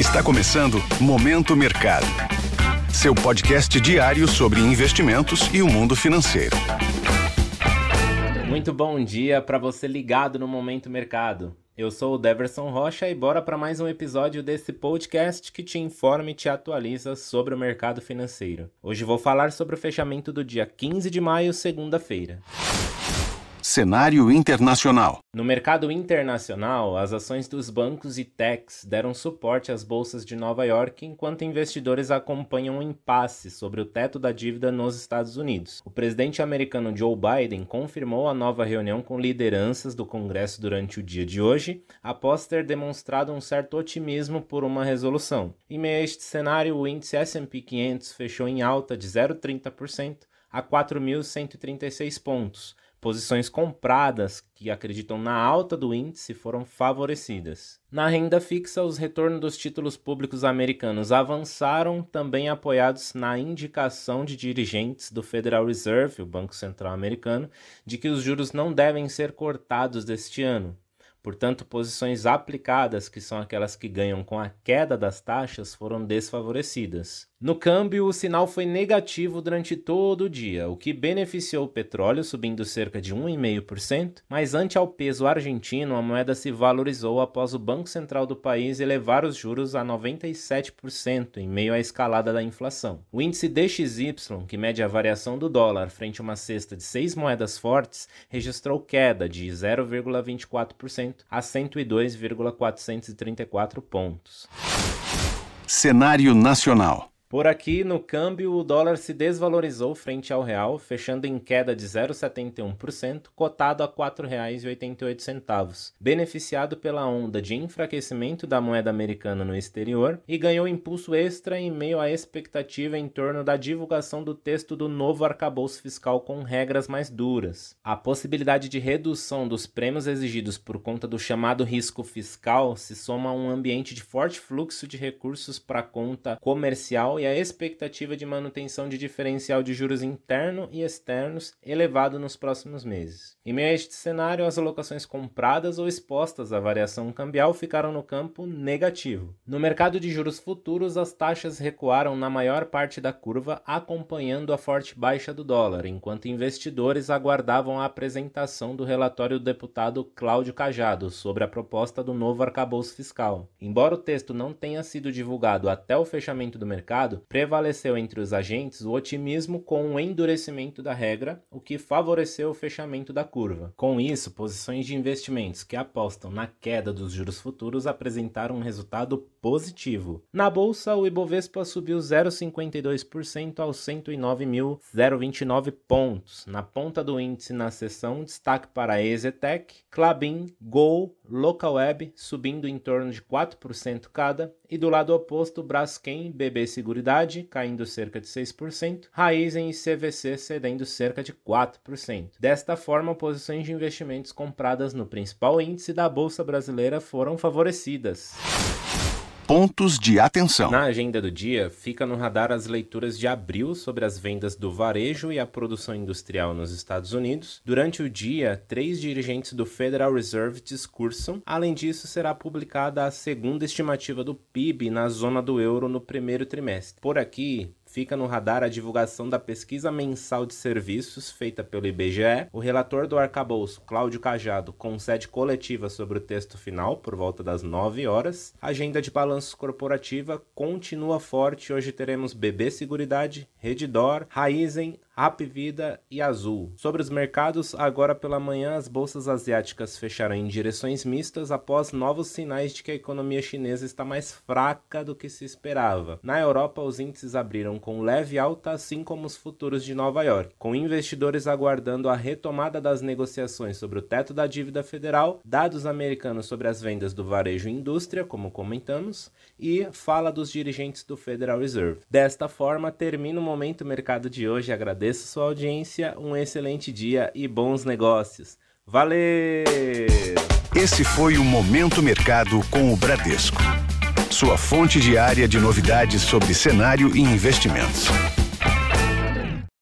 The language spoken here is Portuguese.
Está começando Momento Mercado. Seu podcast diário sobre investimentos e o mundo financeiro. Muito bom dia para você ligado no Momento Mercado. Eu sou o Deverson Rocha e bora para mais um episódio desse podcast que te informa e te atualiza sobre o mercado financeiro. Hoje vou falar sobre o fechamento do dia 15 de maio, segunda-feira. Cenário internacional. No mercado internacional, as ações dos bancos e techs deram suporte às bolsas de Nova York enquanto investidores acompanham um impasse sobre o teto da dívida nos Estados Unidos. O presidente americano Joe Biden confirmou a nova reunião com lideranças do Congresso durante o dia de hoje, após ter demonstrado um certo otimismo por uma resolução. Em meio a este cenário, o índice S&P 500 fechou em alta de 0,30% a 4.136 pontos Posições compradas que acreditam na alta do índice foram favorecidas. Na renda fixa, os retornos dos títulos públicos americanos avançaram, também apoiados na indicação de dirigentes do Federal Reserve, o Banco Central Americano, de que os juros não devem ser cortados deste ano. Portanto, posições aplicadas, que são aquelas que ganham com a queda das taxas, foram desfavorecidas. No câmbio, o sinal foi negativo durante todo o dia, o que beneficiou o petróleo, subindo cerca de 1,5%, mas ante ao peso argentino, a moeda se valorizou após o Banco Central do país elevar os juros a 97% em meio à escalada da inflação. O índice DXY, que mede a variação do dólar frente a uma cesta de seis moedas fortes, registrou queda de 0,24% a 102,434 pontos. Cenário nacional. Por aqui, no câmbio, o dólar se desvalorizou frente ao real, fechando em queda de 0,71%, cotado a R$ 4,88, beneficiado pela onda de enfraquecimento da moeda americana no exterior e ganhou impulso extra em meio à expectativa em torno da divulgação do texto do novo arcabouço fiscal com regras mais duras. A possibilidade de redução dos prêmios exigidos por conta do chamado risco fiscal se soma a um ambiente de forte fluxo de recursos para a conta comercial e a expectativa de manutenção de diferencial de juros interno e externos elevado nos próximos meses. Em meio a este cenário, as alocações compradas ou expostas à variação cambial ficaram no campo negativo. No mercado de juros futuros, as taxas recuaram na maior parte da curva, acompanhando a forte baixa do dólar, enquanto investidores aguardavam a apresentação do relatório do deputado Cláudio Cajado sobre a proposta do novo arcabouço fiscal. Embora o texto não tenha sido divulgado até o fechamento do mercado, prevaleceu entre os agentes o otimismo com o endurecimento da regra, o que favoreceu o fechamento da curva. Com isso, posições de investimentos que apostam na queda dos juros futuros apresentaram um resultado positivo. Na bolsa, o Ibovespa subiu 0,52% aos 109.029 pontos. Na ponta do índice na sessão, destaque para a Ezetec, Clabin, Gol, Localweb subindo em torno de 4% cada, e do lado oposto, Braskem, BB Seguridade caindo cerca de 6%, Raizen e CVC cedendo cerca de 4%. Desta forma, posições de investimentos compradas no principal índice da bolsa brasileira foram favorecidas pontos de atenção. Na agenda do dia, fica no radar as leituras de abril sobre as vendas do varejo e a produção industrial nos Estados Unidos. Durante o dia, três dirigentes do Federal Reserve discursam. Além disso, será publicada a segunda estimativa do PIB na zona do euro no primeiro trimestre. Por aqui, fica no radar a divulgação da pesquisa mensal de serviços feita pelo IBGE. O relator do arcabouço, Cláudio Cajado, concede coletiva sobre o texto final por volta das 9 horas. A agenda de balanços corporativa continua forte. Hoje teremos BB Seguridade, Redditor, Raizen, Rap Vida e Azul. Sobre os mercados, agora pela manhã as bolsas asiáticas fecharam em direções mistas após novos sinais de que a economia chinesa está mais fraca do que se esperava. Na Europa, os índices abriram com leve alta, assim como os futuros de Nova York, com investidores aguardando a retomada das negociações sobre o teto da dívida federal, dados americanos sobre as vendas do varejo e indústria, como comentamos, e fala dos dirigentes do Federal Reserve. Desta forma, termina o momento mercado de hoje. Agradeço agradeço sua audiência, um excelente dia e bons negócios. Valeu! Esse foi o Momento Mercado com o Bradesco. Sua fonte diária de novidades sobre cenário e investimentos.